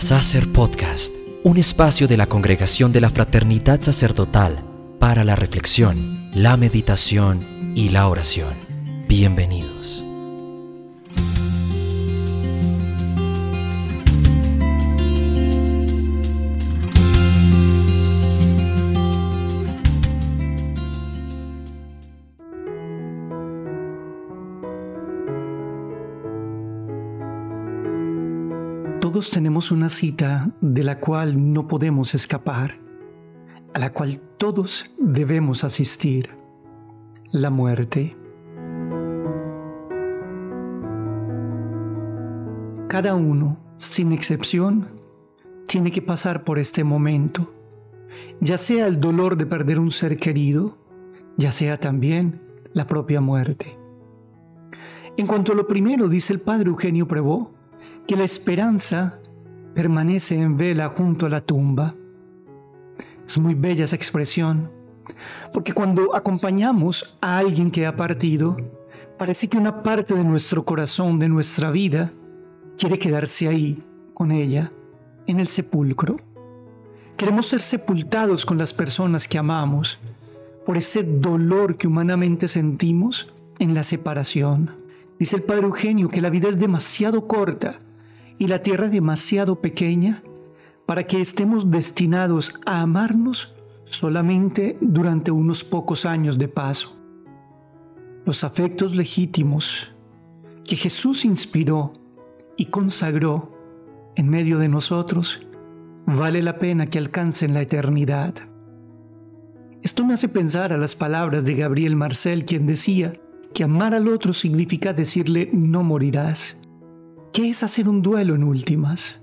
Sacer Podcast, un espacio de la Congregación de la Fraternidad Sacerdotal para la reflexión, la meditación y la oración. Bienvenidos. Todos tenemos una cita de la cual no podemos escapar, a la cual todos debemos asistir, la muerte. Cada uno, sin excepción, tiene que pasar por este momento, ya sea el dolor de perder un ser querido, ya sea también la propia muerte. En cuanto a lo primero, dice el padre Eugenio Prevot, que la esperanza permanece en vela junto a la tumba. Es muy bella esa expresión, porque cuando acompañamos a alguien que ha partido, parece que una parte de nuestro corazón, de nuestra vida, quiere quedarse ahí con ella, en el sepulcro. Queremos ser sepultados con las personas que amamos por ese dolor que humanamente sentimos en la separación. Dice el Padre Eugenio que la vida es demasiado corta y la tierra demasiado pequeña para que estemos destinados a amarnos solamente durante unos pocos años de paso. Los afectos legítimos que Jesús inspiró y consagró en medio de nosotros, vale la pena que alcancen la eternidad. Esto me hace pensar a las palabras de Gabriel Marcel, quien decía que amar al otro significa decirle no morirás. ¿Qué es hacer un duelo en últimas?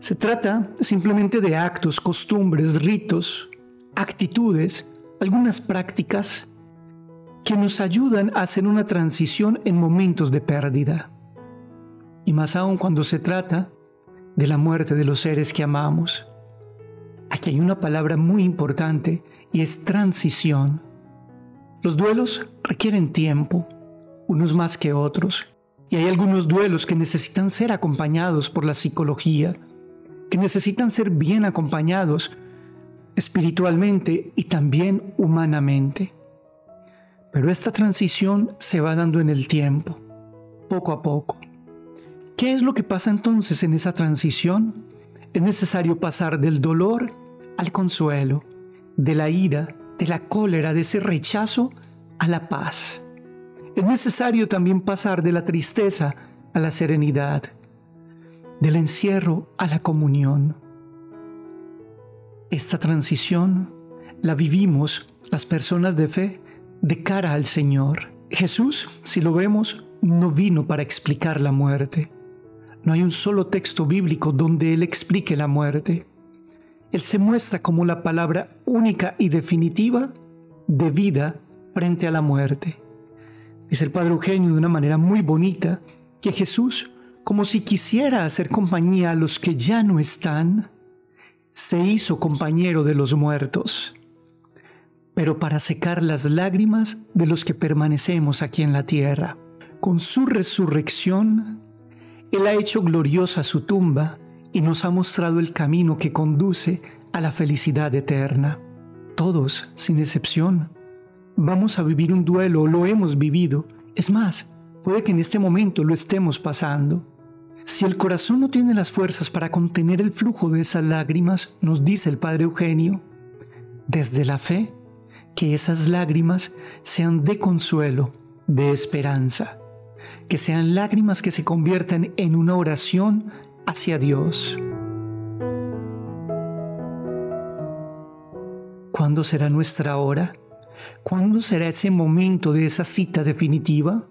Se trata simplemente de actos, costumbres, ritos, actitudes, algunas prácticas que nos ayudan a hacer una transición en momentos de pérdida. Y más aún cuando se trata de la muerte de los seres que amamos. Aquí hay una palabra muy importante y es transición. Los duelos requieren tiempo, unos más que otros. Y hay algunos duelos que necesitan ser acompañados por la psicología, que necesitan ser bien acompañados espiritualmente y también humanamente. Pero esta transición se va dando en el tiempo, poco a poco. ¿Qué es lo que pasa entonces en esa transición? Es necesario pasar del dolor al consuelo, de la ira, de la cólera, de ese rechazo a la paz es necesario también pasar de la tristeza a la serenidad, del encierro a la comunión. Esta transición la vivimos las personas de fe de cara al Señor. Jesús, si lo vemos, no vino para explicar la muerte. No hay un solo texto bíblico donde Él explique la muerte. Él se muestra como la palabra única y definitiva de vida frente a la muerte. Dice el Padre Eugenio de una manera muy bonita que Jesús, como si quisiera hacer compañía a los que ya no están, se hizo compañero de los muertos, pero para secar las lágrimas de los que permanecemos aquí en la tierra. Con su resurrección, Él ha hecho gloriosa su tumba y nos ha mostrado el camino que conduce a la felicidad eterna. Todos, sin excepción, vamos a vivir un duelo lo hemos vivido. Es más, puede que en este momento lo estemos pasando. Si el corazón no tiene las fuerzas para contener el flujo de esas lágrimas, nos dice el Padre Eugenio, desde la fe, que esas lágrimas sean de consuelo, de esperanza, que sean lágrimas que se conviertan en una oración hacia Dios. ¿Cuándo será nuestra hora? ¿Cuándo será ese momento de esa cita definitiva?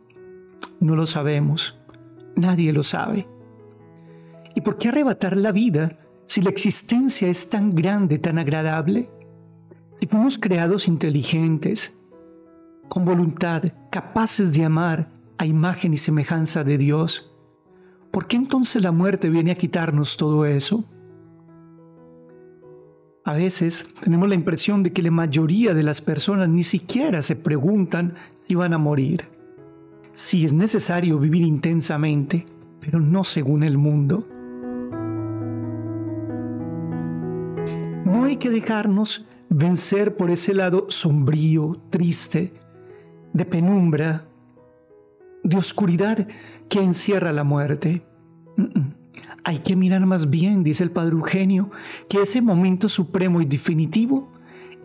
No lo sabemos. Nadie lo sabe. ¿Y por qué arrebatar la vida si la existencia es tan grande, tan agradable? Si fuimos creados inteligentes, con voluntad, capaces de amar a imagen y semejanza de Dios, ¿por qué entonces la muerte viene a quitarnos todo eso? A veces tenemos la impresión de que la mayoría de las personas ni siquiera se preguntan si van a morir. Si es necesario vivir intensamente, pero no según el mundo. No hay que dejarnos vencer por ese lado sombrío, triste, de penumbra, de oscuridad que encierra la muerte. Hay que mirar más bien, dice el Padre Eugenio, que ese momento supremo y definitivo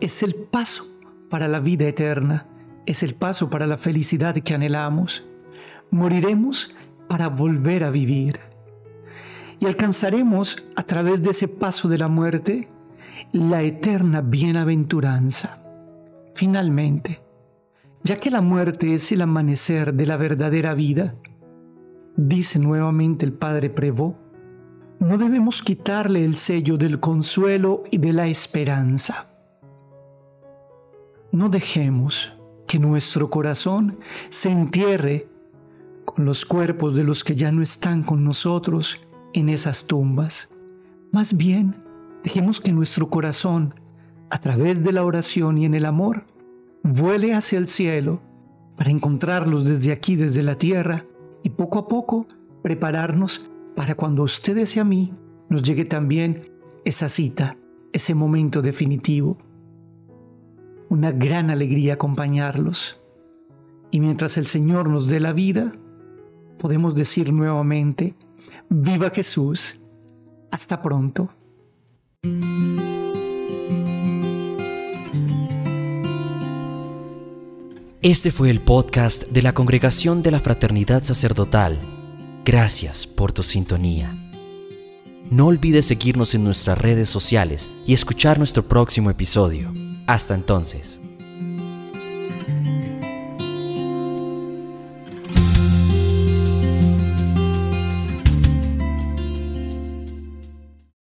es el paso para la vida eterna, es el paso para la felicidad que anhelamos. Moriremos para volver a vivir. Y alcanzaremos a través de ese paso de la muerte la eterna bienaventuranza. Finalmente, ya que la muerte es el amanecer de la verdadera vida, dice nuevamente el Padre Prevot, no debemos quitarle el sello del consuelo y de la esperanza. No dejemos que nuestro corazón se entierre con los cuerpos de los que ya no están con nosotros en esas tumbas. Más bien, dejemos que nuestro corazón, a través de la oración y en el amor, vuele hacia el cielo para encontrarlos desde aquí, desde la tierra, y poco a poco prepararnos para cuando a ustedes y a mí nos llegue también esa cita, ese momento definitivo. Una gran alegría acompañarlos. Y mientras el Señor nos dé la vida, podemos decir nuevamente, viva Jesús, hasta pronto. Este fue el podcast de la Congregación de la Fraternidad Sacerdotal. Gracias por tu sintonía. No olvides seguirnos en nuestras redes sociales y escuchar nuestro próximo episodio. Hasta entonces.